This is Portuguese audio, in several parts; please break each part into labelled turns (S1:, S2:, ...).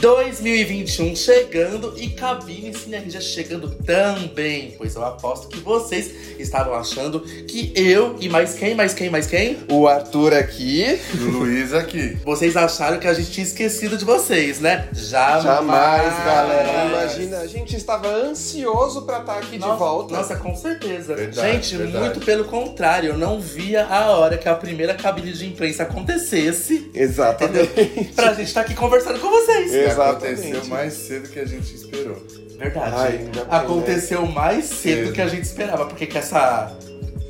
S1: 2021 chegando e Cabine Sinergia chegando também. Pois eu aposto que vocês estavam achando que eu e mais quem, mais quem, mais quem?
S2: O Arthur aqui.
S3: O Luiz aqui.
S1: Vocês acharam que a gente tinha esquecido de vocês, né? Jamais,
S2: Jamais, galera. Imagina, a gente estava ansioso pra estar aqui
S1: Nossa,
S2: de volta.
S1: Nossa, com certeza.
S3: Verdade,
S1: gente,
S3: verdade.
S1: muito pelo contrário. Eu não via a hora que a primeira cabine de imprensa acontecesse.
S2: Exatamente.
S1: Pra gente estar aqui conversando com vocês.
S2: Exatamente.
S3: aconteceu mais cedo que a gente esperou.
S1: Verdade.
S2: Ai, bem,
S1: Aconteceu mais cedo do
S3: Cedo.
S1: que a gente esperava, porque com essa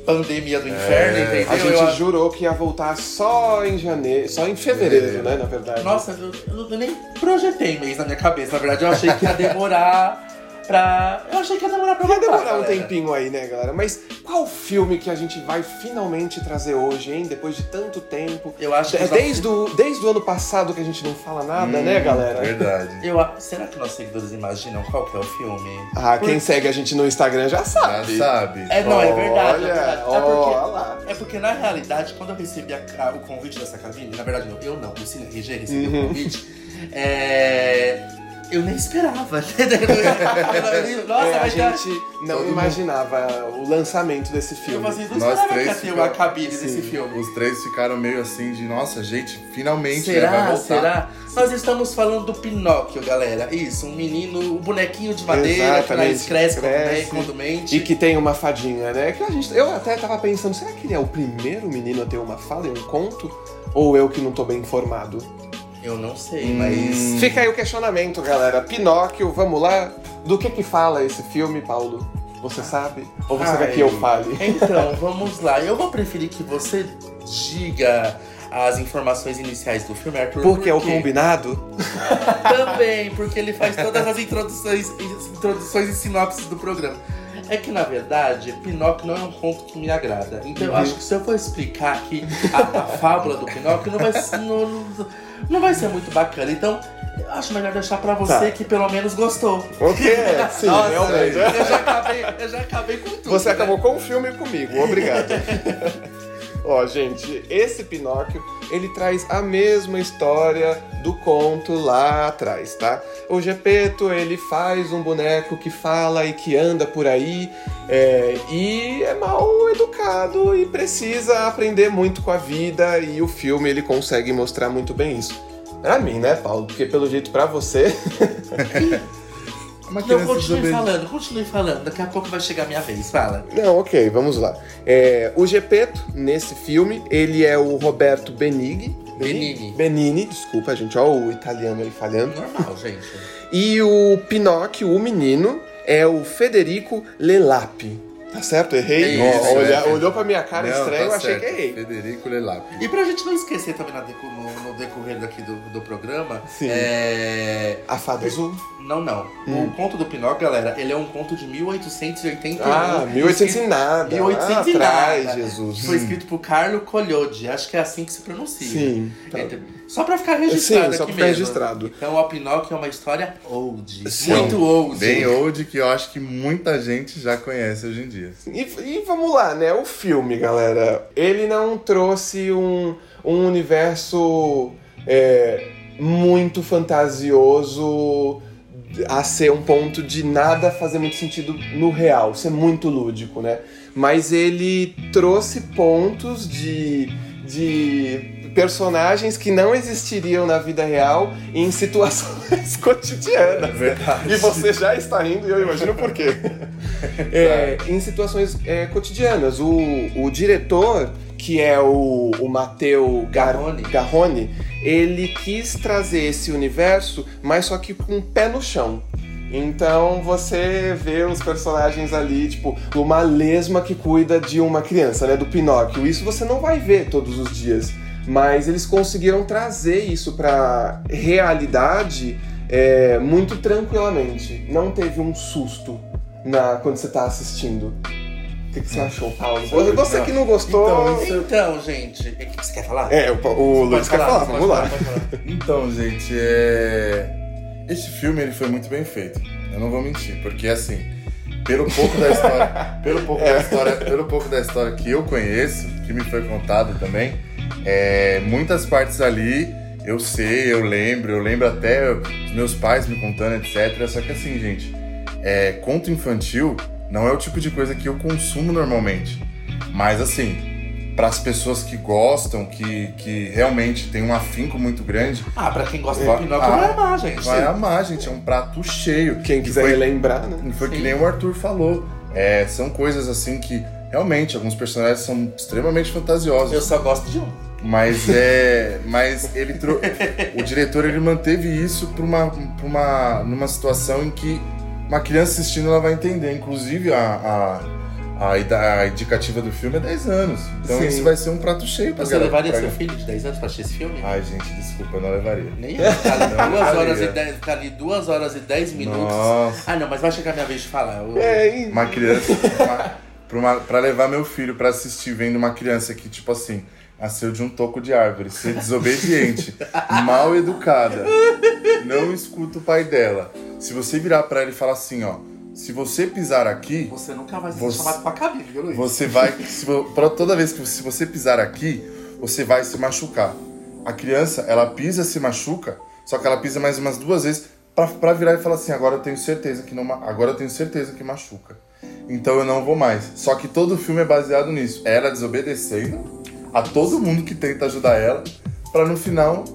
S1: pandemia do inferno,
S3: É.
S1: entendeu?
S2: A gente
S1: Eu-
S2: jurou que ia voltar só em janeiro, só em fevereiro,
S3: Fevereiro.
S2: né, na verdade.
S1: Nossa, eu, eu- eu nem projetei mês na minha cabeça. Na verdade, eu achei que ia demorar pra. Eu achei que ia demorar pra
S2: Vai
S1: voltar,
S2: demorar um
S1: galera.
S2: tempinho aí, né, galera? Mas qual filme que a gente vai finalmente trazer hoje, hein? Depois de tanto tempo.
S1: Eu acho que.
S2: É desde o, desde o ano passado que a gente não fala nada,
S3: Hum,
S2: né, galera?
S3: Verdade.
S1: Eu, a- será que nossos seguidores imaginam qual que é o filme?
S2: Ah, quem segue a gente no Instagram já
S3: Já
S2: sabe.
S3: sabe.
S1: É, não, é verdade.
S2: Olha,
S1: é verdade. É
S2: olha
S1: porque,
S2: lá.
S1: é porque, na realidade, quando eu recebi a- a- o convite dessa cabine, na verdade, não, eu não, o Cine RG recebeu
S2: Uhum.
S1: o convite, é, eu nem esperava. Nossa,
S2: É, a
S1: mas já-
S2: gente não
S3: Todo
S2: imaginava o lançamento desse filme.
S1: assim, não
S3: Nós
S1: que
S3: três
S1: ia ter
S3: ficamos-
S1: uma cabine
S2: Sim.
S1: desse filme.
S3: Os três ficaram meio assim de, nossa, gente, finalmente né, vai
S1: Será?
S3: voltar.
S1: Será? Nós estamos falando do Pinóquio, galera. Isso, um menino, um bonequinho de madeira que
S2: Exatamente,
S1: nós cresce,
S2: cresce.
S1: quando, mente.
S2: E que tem uma fadinha, né? Que a gente, eu até tava pensando, será que ele é o primeiro menino a ter uma fala em um conto? Ou eu que não tô bem informado?
S1: Eu não sei,
S3: Hum.
S1: mas.
S2: Fica aí o questionamento, galera. Pinóquio, vamos lá. Do que que fala esse filme, Paulo? Você sabe? Ou você quer
S1: Ai.
S2: que eu fale?
S1: Então, vamos lá. Eu vou preferir que você diga as informações iniciais do filme, Arthur.
S2: Porque é o combinado?
S1: Também, porque ele faz todas as introduções, introduções e sinopses do programa. É que, na verdade, Pinóquio não é um conto que me agrada. Então, eu
S2: Uhum.
S1: acho que se eu for explicar aqui a, a fábula do Pinóquio, não vai, ser- não, não- não vai ser muito bacana. Então, eu acho melhor deixar pra você
S2: Tá.
S1: que pelo menos gostou.
S2: O quê? Sim,
S1: Nossa,
S2: realmente.
S1: eu já acabei, eu já acabei com tudo.
S2: Você
S1: né?
S2: acabou com o filme comigo, obrigado. Ó, gente, esse Pinóquio, ele traz a mesma história do conto lá atrás, tá? O Gepeto, ele faz um boneco que fala e que anda por aí é, e é mal educado e precisa aprender muito com a vida e o filme, ele consegue mostrar muito bem isso. Pra mim, né, Paulo? Porque pelo jeito pra você...
S3: Uma
S1: Não,
S3: criança
S1: continue
S3: desobedi-
S1: falando, continue falando. Daqui a pouco vai chegar a minha vez. Fala.
S2: Não, ok, vamos lá. É, o Gepeto, nesse filme, ele é o Roberto Benigni.
S1: Benigni.
S2: Benini, desculpa, gente, ó o italiano aí falhando.
S1: Normal, gente.
S2: E o Pinóquio, o menino, é o Federico Lelapi. Tá certo? Errei?
S1: Isso,
S2: Ó, olha-
S3: é.
S2: olhou pra minha cara
S3: Não,
S2: estranha,
S3: tá
S2: eu achei
S3: certo.
S2: que errei.
S3: Federico Lelap.
S1: E pra gente não esquecer também no, no decorrer daqui do, do programa,
S2: Sim.
S1: é.
S2: A fada azul.
S1: Não, não.
S2: Hum.
S1: O conto do Pinóquio, galera, ele é um conto de 1881.
S2: Ah, 1800 e nada.
S1: 1800 e
S2: atrás,
S1: nada.
S2: Jesus.
S1: Foi escrito por Carlo Collodi. Acho que é assim que se pronuncia.
S2: Sim. tá.
S1: Entre- Só pra ficar registrado
S2: Sim, só
S1: aqui
S2: pra ficar
S1: mesmo.
S2: registrado.
S1: Então, o Pinóquio é uma história old.
S2: Sim.
S1: Muito old.
S3: Bem old, que eu acho que muita gente já conhece hoje em dia.
S2: E, e vamos lá, né? O filme, galera, ele não trouxe um, um universo é, muito fantasioso a ser um ponto de nada fazer muito sentido no real, ser muito lúdico, né? Mas ele trouxe pontos de, de personagens que não existiriam na vida real em situações cotidianas.
S3: verdade.
S2: E você já está rindo e eu imagino por quê. É, em situações é, cotidianas. O, o diretor, que é o, o Matteo Gar-
S1: Garrone.
S2: Garrone, ele quis trazer esse universo, mas só que com o pé no chão. Então você vê os personagens ali, tipo, uma lesma que cuida de uma criança, né? Do Pinóquio. Isso você não vai ver todos os dias. Mas eles conseguiram trazer isso pra realidade é, muito tranquilamente. Não teve um susto na, quando você tá assistindo. O que, que você achou, Paulo? Você, você que não gostou.
S3: Então,
S1: Então, gente, o que você quer falar?
S2: É, o, o Luiz quer falar,
S1: pode
S2: vamos lá.
S1: falar.
S3: Então, gente, é... Esse filme ele foi muito bem feito. Eu não vou mentir, porque assim, pelo pouco da história, pelo pouco da história, pelo pouco da história que eu conheço, que me foi contado também, é, muitas partes ali Eu sei, eu lembro, eu lembro até os meus pais me contando, etc. Só que assim, gente, é, conto infantil não é o tipo de coisa que eu consumo normalmente. Mas assim, para as pessoas que gostam, que, que realmente tem um afinco muito grande,
S1: Ah, pra quem gosta
S3: Vai-
S1: de Pinóquio,
S3: ah,
S1: vai amar, gente.
S3: vai amar, gente. É um prato cheio.
S2: Quem quiser
S3: Foi-
S2: relembrar, né?
S3: Foi que
S1: Sim.
S3: nem o Arthur falou. É, são coisas assim que realmente alguns personagens são extremamente fantasiosos.
S1: Eu só gosto de um.
S3: Mas é. Mas ele trou... O diretor ele manteve isso pra uma, pra uma. numa situação em que uma criança assistindo ela vai entender. Inclusive a. a... A, a indicativa do filme é 10 anos. Então
S2: Sim.
S3: esse vai ser um prato cheio pra
S1: Você
S3: galera-
S1: levaria
S3: pra-
S1: seu filho de 10 anos pra assistir esse filme?
S3: Ai, gente, desculpa, eu não levaria.
S1: Nem eu. Ficar ali
S3: Não,
S1: duas horas e. 10, ficar ali duas horas e 10 minutos.
S3: Nossa.
S1: Ah, não, mas vai chegar a minha vez de falar. Eu-
S2: É, e-
S3: Uma criança. uma, pra levar meu filho pra assistir vendo uma criança que, tipo assim, nasceu de um toco de árvore, ser desobediente, mal educada, não escuta o pai dela. Se você virar pra ele e falar assim, ó, se você pisar aqui,
S1: Você nunca vai ser
S3: Você-
S1: chamado pra cabine, viu, Luiz?
S3: você vai. Se, toda vez que se você pisar aqui, você vai se machucar. A criança, ela pisa, se machuca, só que ela pisa mais umas duas vezes pra, pra virar e falar assim: agora eu tenho certeza que não. Agora eu tenho certeza que machuca. Então eu não vou mais. Só que todo o filme é baseado nisso. Ela desobedecendo a todo mundo que tenta ajudar ela, pra no final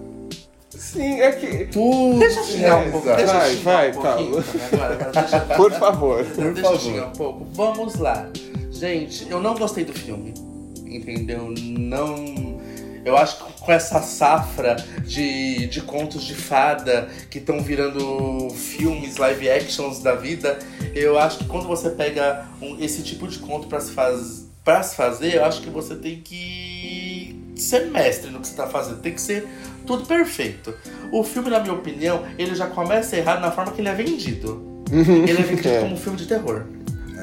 S2: Sim, é que.
S3: tudo.
S1: Deixa eu xingar um
S3: É,
S1: pouco. Deixa
S2: Vai,
S1: eu
S2: vai,
S1: um pouquinho agora. agora deixa,
S2: Por favor.
S3: Por
S1: deixa eu
S3: favor.
S1: xingar um pouco. Vamos lá. Gente, eu não gostei do filme. Entendeu? Não. Eu acho que com essa safra de, de contos de fada que estão virando filmes, live actions da vida, eu acho que quando você pega um- esse tipo de conto pra se, faz, se fazer, eu acho que você tem que ser mestre no que você tá fazendo. Tem que ser tudo perfeito. O filme, na minha opinião, ele já começa errado na forma que ele é vendido. Ele é vendido
S2: É.
S1: como um filme de terror.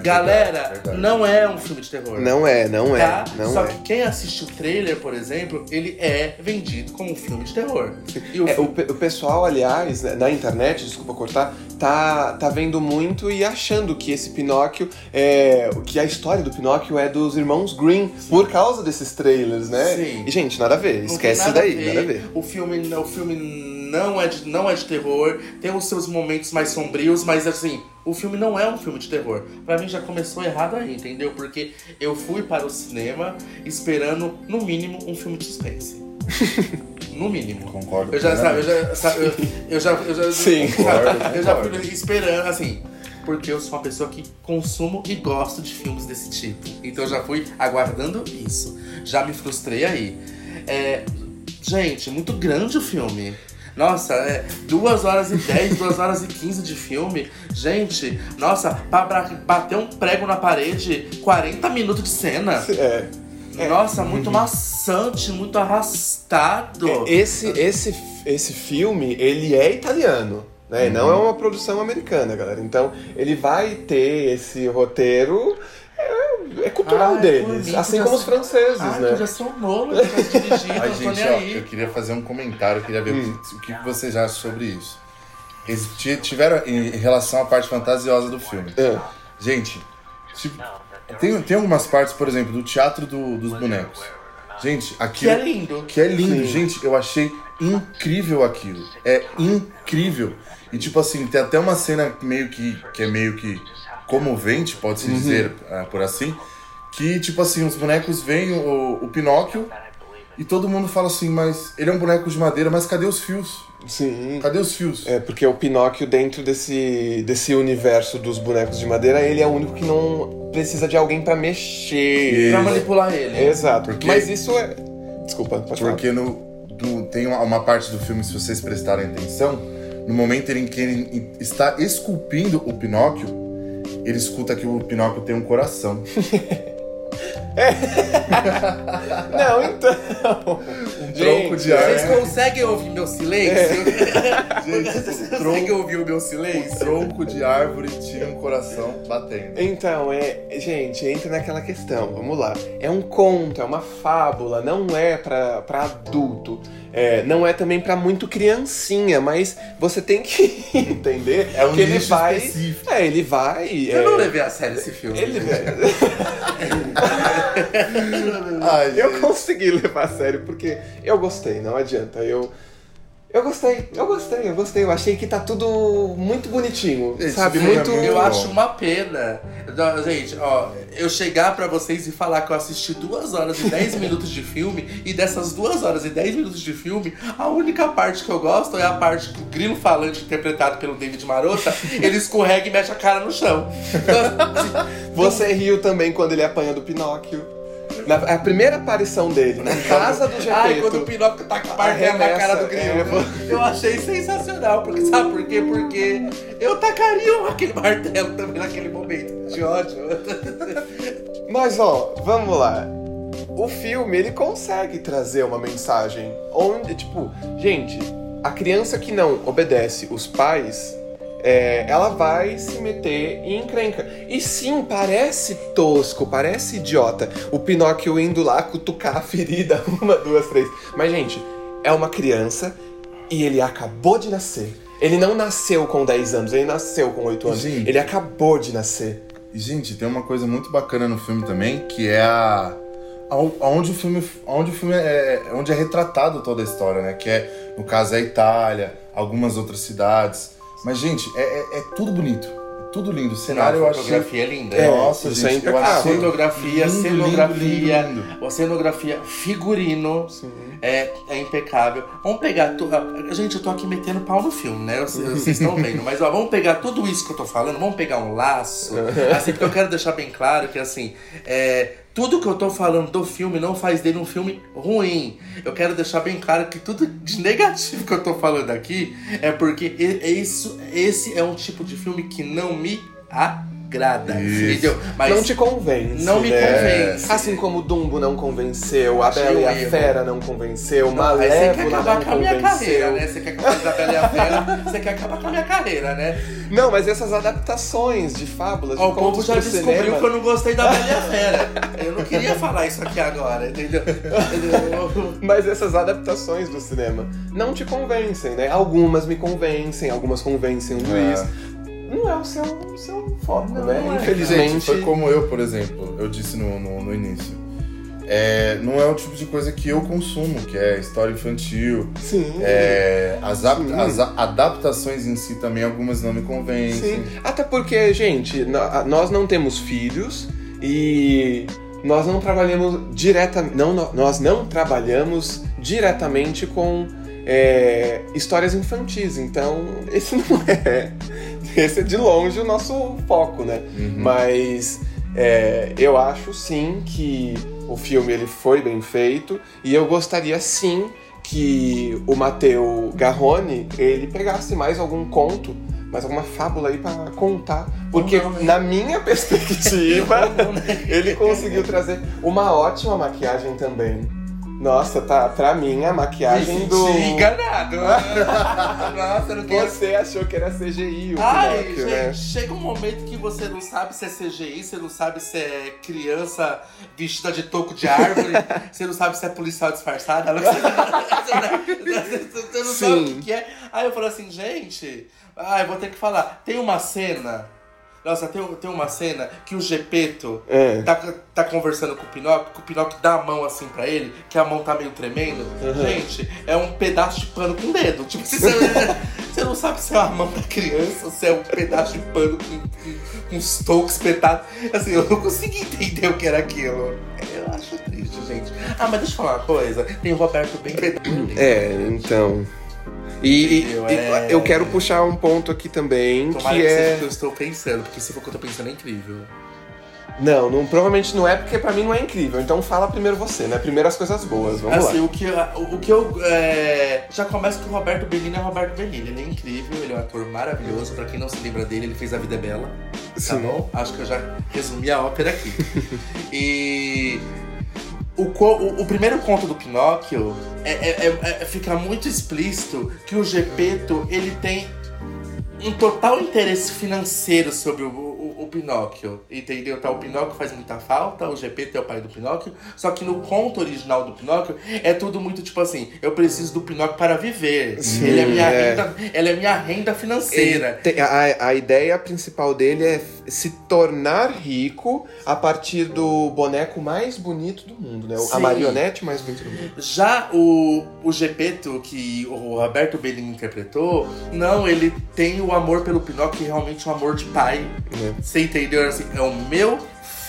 S1: Galera,
S3: verdade,
S1: não é um filme de terror.
S2: Não é, não é.
S1: Tá?
S2: Não
S1: Só
S2: é.
S1: que quem assiste o trailer, por exemplo, ele é vendido como um filme de terror. O
S2: É, o,
S1: filme-
S2: pe- o pessoal, aliás, né, na internet, desculpa cortar, tá, tá vendo muito e achando que esse Pinóquio é. que a história do Pinóquio é dos irmãos Green por causa desses trailers, né?
S1: Sim.
S2: E, gente, nada a ver, esquece
S1: tem
S2: daí, nada a ver.
S1: O filme, o filme não, é de, não é de terror, tem os seus momentos mais sombrios, mas assim, o filme não é um filme de terror. Pra mim já começou errado aí, entendeu? Porque eu fui para o cinema esperando, no mínimo, um filme de suspense. no mínimo.
S3: Concordo.
S1: Eu já, sabe, eu já, sabe, eu, eu já, eu já,
S2: Sim.
S1: sabe, eu já
S3: Concordo.
S1: fui esperando, assim, porque eu sou uma pessoa que consumo e gosto de filmes desse tipo. Então eu já fui aguardando isso. Já me frustrei aí. É, gente, muito grande o filme. Nossa, é 2 horas e 10, 2 horas e 15 de filme. Gente, nossa, pra bater um prego na parede, 40 minutos de cena.
S2: É.
S1: Nossa, muito maçante, muito arrastado.
S2: É, Esse, esse, esse filme, ele é italiano. Né? Não é uma produção americana, galera. Então, ele vai ter esse roteiro. É, é cultural
S1: Ai, por
S2: deles.
S1: mim,
S2: assim como os franceses,
S1: Ai,
S2: né?
S1: podia ser um Nolan que tivesse dirigido,
S3: Ai, gente,
S1: nem
S3: ó,
S1: aí.
S3: eu queria fazer um comentário, eu queria ver
S2: Hum.
S3: o, que, que vocês acham sobre isso. Eles ti- tiveram em relação à parte fantasiosa do filme.
S2: É.
S3: Gente, tipo, tem, tem algumas partes, por exemplo, do teatro do- dos bonecos. Gente,
S1: Que
S3: aquilo.
S1: é lindo.
S3: Que é lindo,
S2: Sim.
S3: gente. Eu achei incrível aquilo. É incrível. E tipo assim, tem até uma cena meio que. que é meio que comovente, pode-se
S2: Uhum.
S3: dizer ah, por assim. Que, tipo assim, os bonecos veem o, o Pinóquio e todo mundo fala assim, mas ele é um boneco de madeira, mas cadê os fios?
S2: Sim.
S3: Cadê os fios?
S2: É, porque o Pinóquio, dentro desse, desse universo dos bonecos de madeira, ele é o único que não precisa de alguém pra mexer.
S1: Pra manipular ele.
S2: Exato.
S3: Porque-
S2: Mas isso é. Desculpa, pode falar.
S3: Porque no, do- tem uma, uma parte do filme, se vocês prestarem atenção, no momento em que ele está esculpindo o Pinóquio, ele escuta que o Pinóquio tem um coração.
S2: Não, então.
S3: Um tronco de ar.
S1: Vocês conseguem ouvir meu silêncio?
S3: Gente,
S1: Vocês
S3: o
S1: conseguem
S3: tronco,
S1: ouvir o meu
S3: o
S1: silêncio?
S3: tronco de árvore tinha um coração batendo.
S2: Então, é. Gente, entra naquela questão. Vamos lá. É um conto, é uma fábula, não é pra, pra adulto. É, não é também pra muito criancinha, mas você tem que entender
S3: É um
S2: que ele vai.
S3: específico.
S2: É, ele vai.
S1: Eu
S2: é,
S1: não levei a sério esse filme.
S2: ele,
S3: Ai,
S2: eu consegui levar a sério porque eu gostei, não adianta. Eu, Eu gostei, eu gostei, eu gostei. Eu achei que tá tudo muito bonitinho,
S3: Esse
S2: sabe?
S3: filme é
S2: Muito.
S3: muito
S1: Eu
S3: bom.
S1: acho uma pena. Gente, ó, eu chegar pra vocês e falar que eu assisti duas horas e 10 minutos de filme, e dessas duas horas e 10 minutos de filme, a única parte que eu gosto é a parte que o grilo falante, interpretado pelo David Marota, ele escorrega e mexe a cara no chão.
S2: Você riu também quando ele apanha do Pinóquio. Na, a primeira aparição dele, na casa do
S1: Ai, quando o
S2: Gepeto.
S1: Pinóquio tá com martelo na cara do grilo.
S2: Arremessa,
S1: Eu achei sensacional, porque sabe por quê? Porque eu tacaria aquele martelo também naquele momento. De ódio.
S2: Mas ó, vamos lá. O filme, ele consegue trazer uma mensagem onde, tipo, gente, a criança que não obedece os pais, é, ela vai se meter em encrenca. E sim, parece tosco, parece idiota. O Pinóquio indo lá cutucar a ferida, uma, duas, três. Mas, gente, é uma criança e ele acabou de nascer. Ele não nasceu com 10 anos, ele nasceu com 8 anos.
S3: Gente.
S2: Ele acabou de nascer.
S3: E, gente, tem uma coisa muito bacana no filme também, que é a. Aonde o filme, aonde o filme é, onde é retratado toda a história, né? Que é, no caso, é a Itália, algumas outras cidades. Mas, gente, é, é- é tudo bonito. É tudo lindo. O cenário eu
S1: a
S3: achei.
S1: fotografia é linda.
S2: É,
S3: Nossa,
S2: isso é
S3: gente, eu
S2: impecável.
S3: achei
S1: Fotografia,
S3: lindo,
S1: cenografia,
S3: lindo, lindo,
S1: cenografia, figurino é, é impecável. Vamos pegar. tu- a- Gente, eu tô aqui metendo pau no filme, né? Vocês vocês estão vendo. Mas ó, vamos pegar tudo isso que eu tô falando, vamos pegar um laço. Assim, porque eu quero deixar bem claro que assim. É, tudo que eu tô falando do filme não faz dele um filme ruim. Eu quero deixar bem claro que tudo de negativo que eu tô falando aqui é porque isso, esse é um tipo de filme que não me agrada.
S3: Isso.
S1: Entendeu? Mas
S2: não te convence.
S1: não me
S2: né?
S1: convence.
S2: Assim como Dumbo não convenceu, a Bela e a
S1: erro.
S2: Fera não convenceu,
S1: Não, aí você quer
S2: Malévola
S1: acabar
S2: não
S1: com a minha carreira,
S2: convenceu.
S1: né? Você quer acabar com a Bela e a Fera, você quer acabar com a minha carreira, né?
S2: Não, mas essas adaptações de fábulas,
S1: Ó,
S2: de
S1: o povo
S2: contos
S1: já descobriu
S2: cinema...
S1: que eu não gostei da Bela e a Fera. Eu não queria falar isso aqui agora, entendeu? Entendeu?
S2: Mas essas adaptações do cinema não te convencem, né? Algumas me convencem, algumas convencem o Luiz. Não é o seu, o seu foco,
S1: Não,
S2: né?
S1: não é.
S2: Infelizmente.
S3: Foi como eu, por exemplo, eu disse no, no, no início. É, não é o tipo de coisa que eu consumo, que é história infantil.
S2: Sim.
S3: É, as,
S2: Sim.
S3: as adaptações em si também, algumas não me convencem.
S2: Sim, até porque, gente, nós não temos filhos e nós não trabalhamos diretamente. Não, nós não trabalhamos diretamente com é, histórias infantis. Então, esse não é. Esse é de longe o nosso foco, né?
S3: Uhum.
S2: Mas é, eu acho sim que o filme ele foi bem feito e eu gostaria sim que o Matteo Garrone ele pegasse mais algum conto, mais alguma fábula aí pra contar, porque
S1: Ou não, né?
S2: na minha perspectiva
S1: não, né?
S2: ele conseguiu trazer uma ótima maquiagem também. Nossa, tá pra mim a maquiagem
S1: Me
S2: do
S1: enganado. Nossa, não queria
S2: você achou que era CGI o
S1: Ai,
S2: Pinóquio,
S1: gente,
S2: né?
S1: chega um momento que você não sabe se é CGI, você não sabe se é criança vestida de toco de árvore, você não sabe se é policial disfarçado, ela- você, não sabe o que, é. Aí eu falo assim, gente, eu vou ter que falar. Tem uma cena. Nossa, tem, tem uma cena que o Gepeto
S2: É.
S1: tá, tá conversando com o Pinóquio, que o Pinóquio dá a mão assim pra ele, que a mão tá meio tremendo.
S2: Uhum.
S1: Gente, é um pedaço de pano com dedo. Tipo, você, você não sabe se é a mão da criança ou se é um pedaço de pano com, com, uns tocos espetados. Assim, eu não consegui entender o que era aquilo. Eu acho triste, gente. Ah, mas deixa eu falar uma coisa. Tem o Roberto bem
S2: É, então. E, e-
S1: Eu, é-
S2: eu quero puxar um ponto aqui também,
S1: Tomara
S2: que
S1: que
S2: é.
S1: que eu estou pensando, porque se for o que eu tô pensando é incrível.
S2: Não, não, provavelmente não é, porque pra mim não é incrível. Então fala primeiro você, né? Primeiro as coisas boas, vamos
S1: assim,
S2: lá.
S1: o que, o, o que eu. é, já começa com o Roberto Benini é o Roberto Benini. Ele é incrível, ele é um ator maravilhoso. Pra quem não se lembra dele, ele fez A Vida é Bela. Tá
S2: Sim.
S1: bom? Acho que eu já resumi a ópera aqui. e. O, o, o primeiro conto do Pinóquio é, é- é- é- fica muito explícito que o Gepeto ele tem um total interesse financeiro sobre o Pinóquio, entendeu? Tá, o Pinóquio faz muita falta, o GP é o pai do Pinóquio, só que no conto original do Pinóquio é tudo muito tipo assim, eu preciso do Pinóquio para viver.
S2: Sim,
S1: ele é minha
S2: é.
S1: renda, ela é minha renda financeira.
S2: Ele tem- a, a ideia principal dele é se tornar rico a partir do boneco mais bonito do mundo, né? A
S1: Sim.
S2: marionete mais bonita do mundo.
S1: Já o, o Gepeto, que o Roberto Benigni interpretou, não, ele tem o amor pelo Pinóquio, que é realmente um amor de pai.
S2: Né?
S1: Você entendeu? Assim, é o meu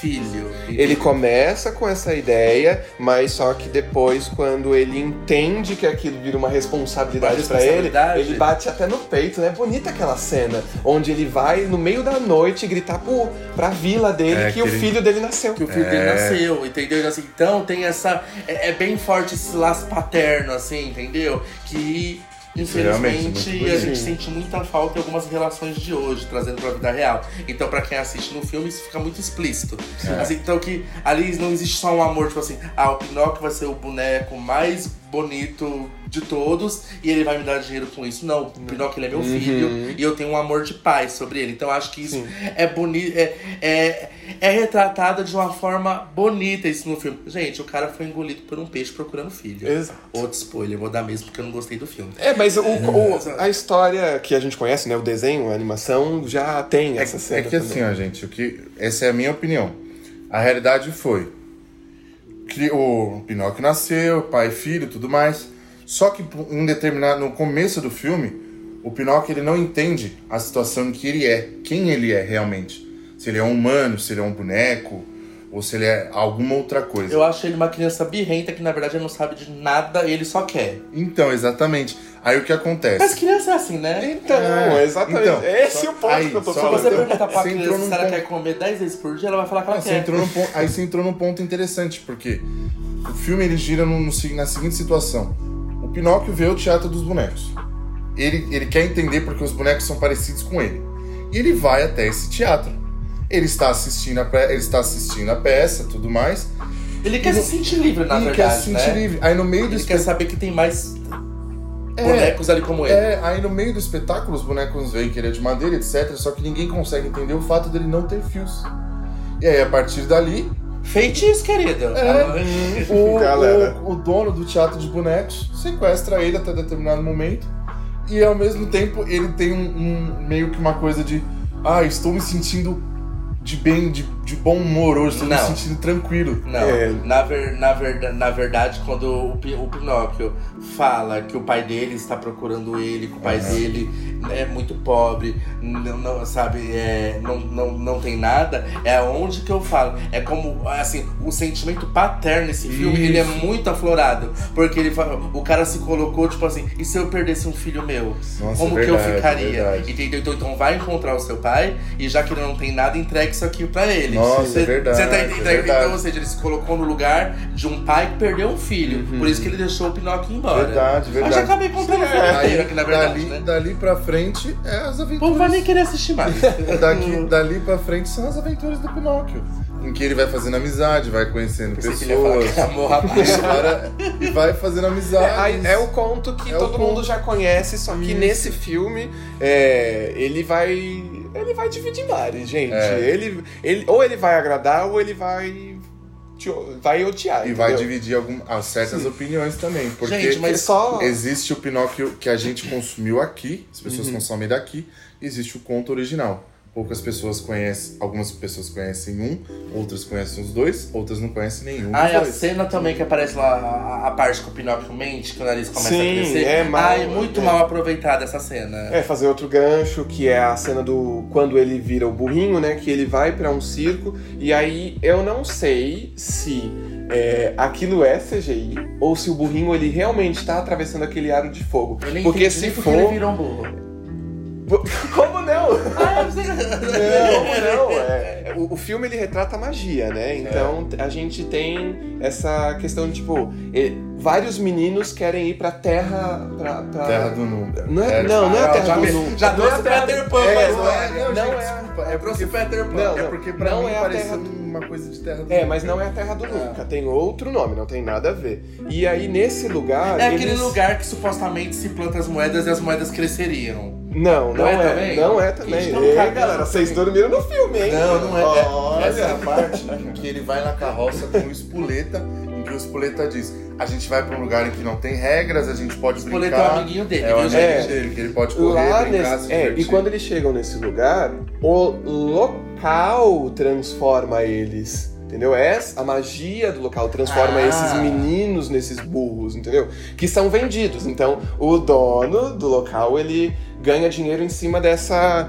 S1: filho.
S2: Ele começa com essa ideia, mas só que depois, quando ele entende que aquilo vira uma responsabilidade
S1: Uma
S2: pra ele, ele bate até no peito, né? Bonita aquela cena, onde ele vai no meio da noite gritar pro, pra vila dele
S3: É,
S2: que,
S3: que
S2: o
S3: ele-
S2: filho dele nasceu.
S1: que o filho dele
S3: É.
S1: nasceu, entendeu? Assim, então tem essa. É, é bem forte esse laço paterno, assim, entendeu? Que. Infelizmente,
S3: muito
S1: a gente sente muita falta em algumas relações de hoje, trazendo pra vida real. Então, pra quem assiste no filme, isso fica muito explícito.
S3: É.
S1: Assim, então, que ali não existe só um amor, tipo assim, ah, o Pinóquio vai ser o boneco mais bonito de todos e ele vai me dar dinheiro com isso. Não, o Pinóquio ele é meu
S2: Uhum.
S1: filho e eu tenho um amor de pai sobre ele. Então, eu acho que isso
S2: Sim.
S1: é bonito, é, é, é retratado de uma forma bonita isso no filme. Gente, o cara foi engolido por um peixe procurando filho.
S2: Exato.
S1: Outro spoiler, vou dar mesmo porque eu não gostei do filme.
S2: É, mas o, o-
S1: Exato.
S2: a história que a gente conhece, né? O desenho, a animação, já tem essa
S3: É,
S2: cena.
S3: é que assim, ó, gente, o que, essa é a minha opinião. A realidade foi que o Pinóquio nasceu, pai, filho, tudo mais. Só que em determinado, no começo do filme, o Pinóquio ele não entende a situação em que ele é, quem ele é realmente. Se ele é um humano, se ele é um boneco, ou se ele é alguma outra coisa.
S1: Eu acho ele uma criança birrenta que na verdade ele não sabe de nada e ele só quer.
S3: Então, exatamente. Aí o que acontece?
S1: Mas criança é assim, né?
S2: Então,
S3: É,
S2: exatamente.
S3: então,
S2: Esse
S3: só-
S2: é o ponto
S3: aí,
S2: que eu tô
S3: só
S1: Se
S2: falando.
S1: você
S3: Então,
S1: perguntar pra
S3: você
S1: criança se ela
S3: ponto-
S1: quer comer 10 vezes por dia, ela vai falar que ela
S3: você
S1: quer.
S3: entrou num ponto, aí você entrou num ponto interessante, porque o filme ele gira no- no se- na seguinte situação. Pinóquio vê o teatro dos bonecos. Ele, ele quer entender porque os bonecos são parecidos com ele. E ele vai até esse teatro. Ele está assistindo a, ele está assistindo a peça, tudo mais.
S1: Ele quer se sentir livre, na
S3: e
S1: verdade,
S3: quer se sentir
S1: né?
S3: livre. Aí no meio do
S1: Ele quer saber que tem mais
S3: É,
S1: bonecos ali como ele.
S3: É, aí no meio do espetáculo os bonecos veem que ele é de madeira, etc. Só que ninguém consegue entender o fato dele não ter fios. E aí, a partir dali,
S1: Feitiço, querido.
S3: É. o, o, o dono do teatro de bonecos sequestra ele até determinado momento. E ao mesmo tempo ele tem um, um- meio que uma coisa de ah, estou me sentindo de bem, de, de bom humor hoje, estou
S1: Não.
S3: me sentindo tranquilo.
S1: Não,
S2: É.
S1: na, ver, na, verda, na verdade, quando o, o Pinóquio fala que o pai dele está procurando ele, que o pai dele é muito pobre, não, não, sabe, é, não, não, não tem nada, é onde que eu falo. É como, assim, o sentimento paterno nesse filme, ele é
S3: Isso.
S1: muito aflorado. Porque ele fala, o cara se colocou, tipo assim, e se eu perdesse um filho meu?
S3: Nossa,
S1: como
S3: é
S1: que eu
S3: verdade,
S1: ficaria?
S3: verdade.
S1: Entendeu? Então, então vai encontrar o seu pai, e já que ele não tem nada, entregue isso aqui pra ele.
S3: Nossa,
S1: Você-
S3: é verdade,
S1: Você tá
S3: é
S1: entendendo?
S3: verdade.
S1: Então, ou seja, ele se colocou no lugar de um pai que perdeu um filho. Por isso que ele deixou o Pinóquio embora.
S3: Verdade,
S1: Eu já
S3: verdade.
S1: acabei contando
S3: Aí,
S1: inteiro aqui, na verdade,
S3: dali,
S1: né?
S3: dali pra frente é as
S1: O povo
S3: aventuras.
S1: vai nem querer assistir mais.
S3: Daqui, dali pra frente são as aventuras do Pinóquio. Em que ele vai fazendo amizade, vai conhecendo
S1: Pensei que ele ia falar
S3: pessoas.
S1: amor, rapaz.
S3: E vai fazendo
S2: É,
S3: amizade.
S2: aí é o conto que
S3: É o
S2: todo
S3: conto.
S2: mundo já conhece, só que
S3: Isso.
S2: nesse filme é, ele vai. Ele vai dividir mares, gente.
S3: É.
S2: Ele, ele, ou ele vai agradar ou ele vai. te- vai odiar.
S3: E vai
S2: entendeu?
S3: dividir algum, as certas opiniões também. Porque
S1: Gente, mas
S2: só.
S3: existe o Pinóquio que a gente consumiu aqui, as
S2: Uhum.
S3: pessoas consomem daqui, existe o conto original. Poucas pessoas conhecem, algumas pessoas conhecem um, outras conhecem os dois, outras não conhecem nenhum
S1: Ah, e a cena também que aparece lá, a, a parte que o Pinóquio mente, que o nariz começa
S2: Sim,
S1: a crescer.
S2: é mal-
S1: Ah, é muito
S2: é.
S1: mal aproveitada essa cena.
S2: É, fazer outro gancho, que é a cena do. Quando ele vira o burrinho, né? Que ele vai pra um circo. E aí eu não sei se é, aquilo é CGI ou se o burrinho ele realmente tá atravessando aquele aro de fogo.
S1: Eu nem
S2: Porque se for.
S1: ele virou um burro.
S2: Como não?
S1: Não.
S2: Não, não. É, o, o filme ele retrata a magia, né? Então a gente tem essa questão de tipo, vários meninos querem ir pra terra. Pra, pra-
S3: Terra do Nunca.
S2: Não é, não, não é a terra
S1: já
S2: do Nunca.
S1: Já
S2: Não é
S1: trouxe Peter Pan,
S2: É,
S1: mas
S2: não é, não,
S3: gente,
S2: é.
S3: desculpa,
S1: trouxe o Peter Pan.
S2: Não,
S3: É porque pra
S2: não
S3: mim
S2: é a
S3: parecia
S2: terra-
S3: uma coisa de Terra do
S2: É,
S3: Nunca.
S2: mas não é a Terra do Nunca, tem outro nome, não tem nada a ver. E aí nesse lugar.
S1: É aquele
S2: eles-
S1: lugar que supostamente se planta as moedas e as moedas cresceriam.
S2: Não, não,
S1: Não é
S2: é,
S1: também?
S2: Não é também.
S1: Não
S2: Ei, galera, vocês dormiram no filme, hein?
S3: Não, não é. é
S2: Olha.
S3: essa é a parte que ele vai na carroça com o espoleta, em que o espoleta diz: a gente vai pra um lugar em que não tem regras, a gente pode
S1: Espoleta é o
S3: brincar.
S1: amiguinho dele,
S3: É o amiguinho
S2: gente?
S3: dele, que ele pode correr,
S2: Lá
S3: brincar,
S2: nesse,
S3: se
S2: é, e
S3: divertir.
S2: quando eles chegam nesse lugar, o local transforma eles. Entendeu? Essa, a magia do local transforma
S1: Ah.
S2: esses meninos nesses burros, entendeu? Que são vendidos. Então, o dono do local, ele ganha dinheiro em cima dessa...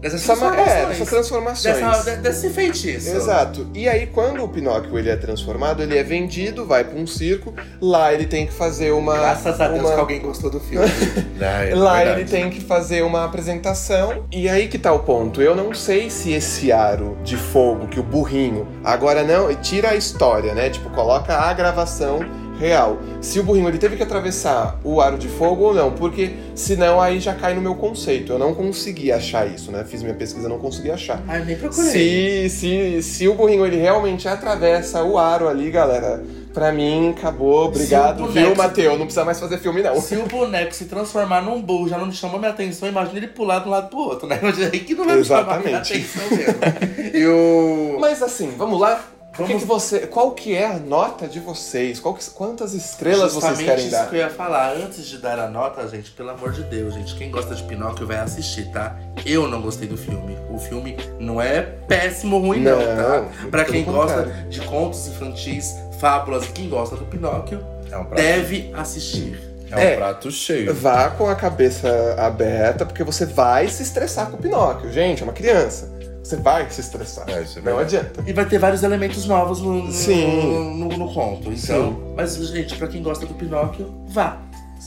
S1: Dessas
S2: Essa, é,
S1: transformações.
S2: dessas transformações.
S1: Dessa, de- desse feitiço.
S2: Exato. E aí, quando o Pinóquio ele é transformado, ele é vendido, vai pra um circo. Lá ele tem que fazer uma.
S1: Graças a Deus
S2: uma...
S1: que alguém gostou do filme.
S3: Ah, é
S2: Lá
S3: verdade.
S2: ele tem que fazer uma apresentação. E aí que tá o ponto. Eu não sei se esse aro de fogo que o burrinho. Agora não, tira a história, né? Tipo, coloca a gravação real. Se o burrinho ele teve que atravessar o aro de fogo ou não, porque senão aí já cai no meu conceito. Eu não consegui achar isso, né? Fiz minha pesquisa, não consegui achar.
S1: Ai, nem procurei.
S2: Se, se, se o burrinho ele realmente atravessa o aro ali, galera, pra mim acabou. Obrigado, viu, Matheus? Não precisa mais fazer filme, não.
S1: Se o boneco se transformar num burro já não me chamou minha atenção, imagina ele pular de um lado pro outro, né? Aí que não vai me chamar minha
S2: Exatamente.
S1: atenção mesmo. E o...
S2: Mas assim, vamos lá. O que que você, qual que é a nota de vocês? Qual que- quantas estrelas vocês
S1: Justamente
S2: querem
S1: isso
S2: dar?
S1: que eu ia falar. Antes de dar a nota, gente, pelo amor de Deus, gente. Quem gosta de Pinóquio vai assistir, tá? Eu não gostei do filme. O filme não é péssimo, ruim, não,
S2: Não,
S1: tá? Pra quem gosta
S2: contrário.
S1: de contos infantis, fábulas e quem gosta do Pinóquio,
S3: É um
S1: deve assistir.
S3: é um
S2: É.
S3: prato cheio.
S2: Vá com a cabeça aberta, porque você vai se estressar com o Pinóquio. Gente, é uma criança. Você vai se estressar.
S3: É, isso é
S2: não adianta.
S1: E vai ter vários elementos novos no, no,
S2: Sim.
S1: no, no conto. Então,
S2: Sim.
S1: mas, gente, pra quem gosta do Pinóquio, vá.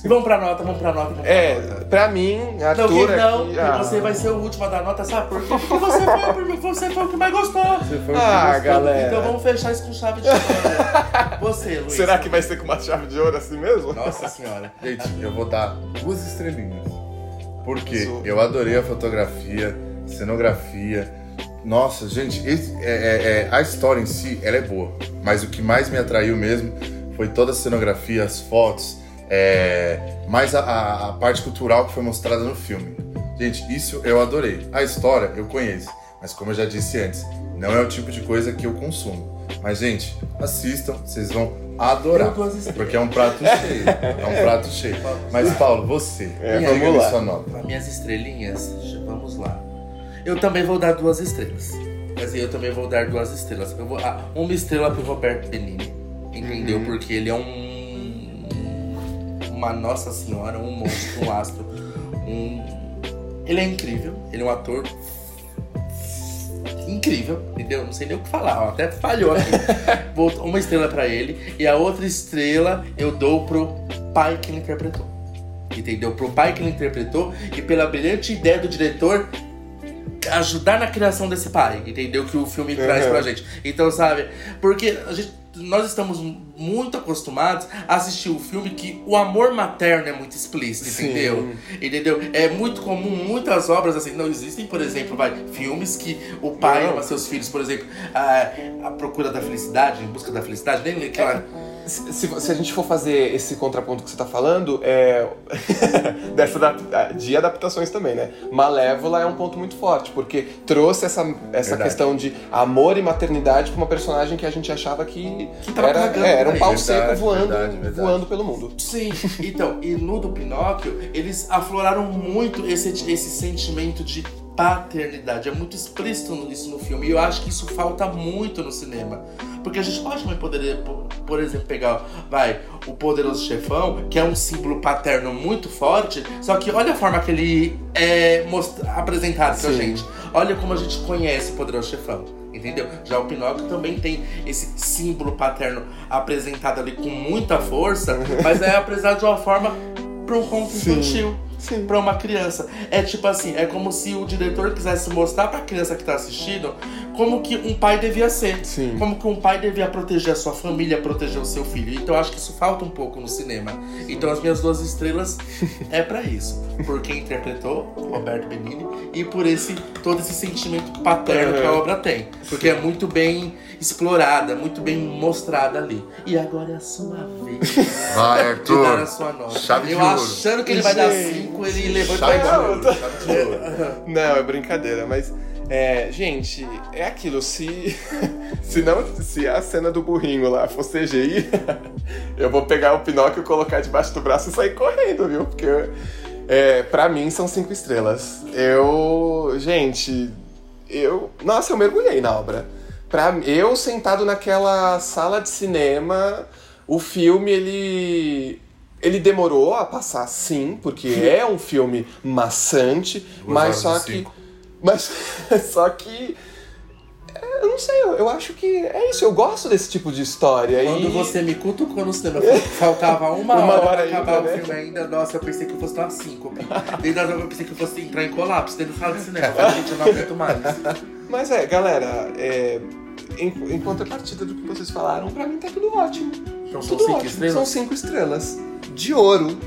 S1: Vamos pra nota, vamos pra nota, vamos pra
S2: É,
S1: nota.
S2: pra mim,
S1: Não, que não,
S2: aqui... ah.
S1: você vai ser o último a dar nota, sabe por quê? Porque você foi, o primeiro- você foi o que mais gostou.
S3: Você foi o que
S2: Ah,
S3: gostou.
S2: galera.
S1: Então vamos fechar isso com chave de ouro. Você, Luiz.
S2: Será que vai ser com uma chave de ouro assim mesmo?
S1: Nossa senhora.
S3: Gente, eu vou dar duas estrelinhas. Porque eu adorei a fotografia, cenografia. Nossa, gente, esse- é- é- é- a história em si, ela é boa. Mas o que mais me atraiu mesmo foi toda a cenografia, as fotos, é, mais a, a- a parte cultural que foi mostrada no filme. Gente, isso eu adorei. A história eu conheço, mas como eu já disse antes, não é o tipo de coisa que eu consumo. Mas, gente, assistam, vocês vão adorar. Porque é um prato cheio. É um prato cheio. Mas, Paulo, você,
S2: É, vamos lá.
S3: sua nota.
S1: As minhas estrelinhas, vamos lá. Eu também vou dar duas estrelas. Mas eu também vou dar duas estrelas. Eu vou, ah, uma estrela pro Roberto Benini. Entendeu?
S2: Uhum.
S1: Porque ele é um. Uma Nossa Senhora, um monstro, um astro. Um, ele é incrível. Ele é um ator incrível, entendeu? Não sei nem o que falar, ó, até falhou aqui. Vou- uma estrela pra ele e a outra estrela eu dou pro pai que ele interpretou. Entendeu? Pro pai que ele interpretou e pela brilhante ideia do diretor ajudar na criação desse pai, entendeu? Que o filme traz
S2: Uhum.
S1: pra gente. Então, sabe? Porque a gente, nós estamos muito acostumados a assistir o filme que o amor materno é muito explícito,
S2: Sim.
S1: entendeu? Entendeu? É muito comum, muitas obras assim, não existem, por exemplo, vai, filmes que o pai ama seus filhos, por exemplo, a, a procura da felicidade, em busca da felicidade, nem aquela.
S2: Se, se- se a gente for fazer esse contraponto que você tá falando, é. dessa da- de adaptações também, né? Malévola é um ponto muito forte, porque trouxe essa, essa
S3: Verdade.
S2: questão de amor e maternidade pra uma personagem que a gente achava que,
S1: Que tava
S2: era,
S1: cagando
S2: é, era um pau
S3: ele.
S2: seco
S3: Verdade,
S2: voando,
S3: verdade, verdade.
S2: voando pelo mundo.
S1: Sim, então, e no do Pinóquio, eles afloraram muito esse, esse sentimento de paternidade. É muito explícito isso no filme. E eu acho que isso falta muito no cinema. Porque a gente pode também poder, por, exemplo, pegar, vai, o Poderoso Chefão, que é um símbolo paterno muito forte, só que olha a forma que ele é apresentado pra
S2: Sim.
S1: gente. Olha como a gente conhece o Poderoso Chefão. Entendeu? Já o Pinóquio também tem esse símbolo paterno apresentado ali com muita força, mas é apresentado de uma forma para um conto
S2: Sim.
S1: infantil,
S2: Sim.
S1: para uma criança. É tipo assim, é como se o diretor quisesse mostrar para a criança que tá assistindo como que um pai devia ser.
S2: Sim.
S1: Como que um pai devia proteger a sua família, proteger o seu filho. Então eu acho que isso falta um pouco no cinema. Então as minhas duas estrelas é para isso. Por quem interpretou, Roberto Benini, e por esse todo esse sentimento paterno que a obra tem. Porque é muito bem explorada, muito bem mostrada ali. E agora é a sua vez
S3: Vai,
S1: de dar a
S3: Arthur.
S1: sua nota.
S3: Chave de
S1: Eu
S3: ouro.
S1: achando que ele vai dar. 5, ele levanta
S3: Chave
S1: e
S3: de
S1: vai
S3: ouro, chave de ouro.
S2: Não, é brincadeira, mas. É, gente, é aquilo, se. Se não. Se a cena do burrinho lá for CGI, eu vou pegar o Pinóquio, colocar debaixo do braço e sair correndo, viu? Porque. É, pra mim são cinco estrelas. Eu. Gente, eu. Nossa, eu mergulhei na obra. Pra, eu sentado naquela sala de cinema, o filme ele. Ele demorou a passar, sim, porque é um filme maçante,
S3: Duas
S2: mas só que.
S3: cinco.
S2: Mas só que. Eu não sei, eu, eu acho que é isso, eu gosto desse tipo de história.
S1: Quando
S2: e...
S1: você me cutucou no cinema, faltava uma,
S2: Uma
S1: hora,
S2: hora
S1: pra acabar
S2: ainda,
S1: o
S2: né?
S1: filme ainda. Nossa, eu pensei que eu fosse dar cinco. Desde a eu pensei que eu fosse entrar em colapso dentro da sala de cinema. Falei, gente, eu não aguento mais.
S2: Mas é, galera, é, em, em contrapartida do que vocês falaram, pra mim tá tudo ótimo.
S1: Então são
S2: Tudo
S1: cinco
S2: ótimo.
S1: estrelas?
S2: São cinco estrelas. De ouro.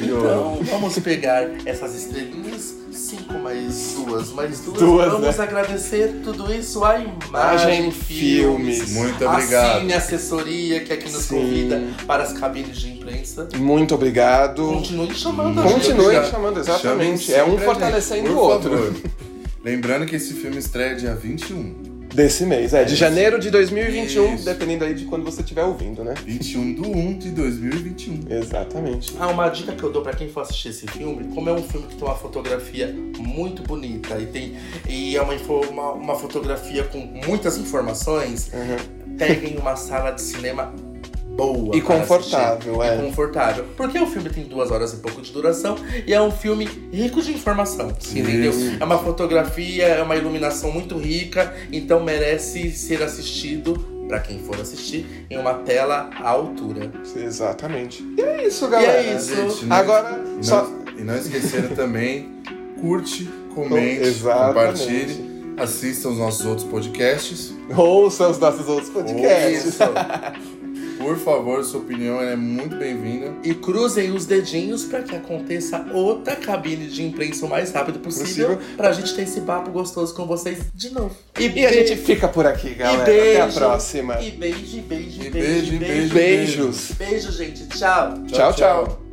S3: De ouro.
S1: Então, vamos pegar essas estrelinhas, cinco mais duas, mais duas.
S2: Duas,
S1: vamos
S2: né?
S1: agradecer tudo isso à Imagem Filmes.
S2: Filmes.
S3: Muito obrigado.
S1: A Cine Assessoria, que aqui nos
S2: Sim.
S1: convida para as cabines de imprensa.
S2: Muito obrigado.
S1: Continue chamando a.
S2: Continue chamando, exatamente. É um
S3: a
S2: fortalecendo o outro.
S3: Lembrando que esse filme estreia dia 21.
S2: Desse mês, é. De janeiro de 2021,
S3: Isso.
S2: dependendo aí de quando você estiver ouvindo, né?
S3: 21 do 1 de 2021.
S2: Exatamente.
S1: Ah, uma dica que eu dou pra quem for assistir esse filme, como é um filme que tem uma fotografia muito bonita e tem e é uma, uma, uma fotografia com muitas informações,
S2: Uhum.
S1: peguem uma sala de cinema boa
S2: E
S1: para
S2: confortável,
S1: assistir.
S2: é.
S1: E confortável. Porque o filme tem duas horas e pouco de duração e é um filme rico de informação, entendeu? É uma fotografia, é uma iluminação muito rica, então merece ser assistido, pra quem for assistir, em uma tela à altura.
S2: Exatamente. E é isso, galera.
S1: E é isso.
S3: Gente, não-
S2: Agora,
S3: e não,
S2: só.
S3: e não esqueceram também, curte, comente,
S2: Exatamente.
S3: compartilhe, assista os nossos outros podcasts.
S2: Ouça os nossos outros podcasts.
S1: Isso.
S3: Por favor, sua opinião é muito bem-vinda.
S1: E cruzem os dedinhos para que aconteça outra cabine de imprensa o mais rápido possível,
S2: Possível.
S1: pra gente ter esse papo gostoso com vocês de novo.
S2: E a gente fica por aqui, galera. Até a próxima.
S1: E beijo, beijo,
S3: E
S1: beijo,
S3: beijo,
S1: beijo.
S3: beijo,
S2: Beijos.
S1: Beijo, gente. Tchau.
S2: Tchau, tchau.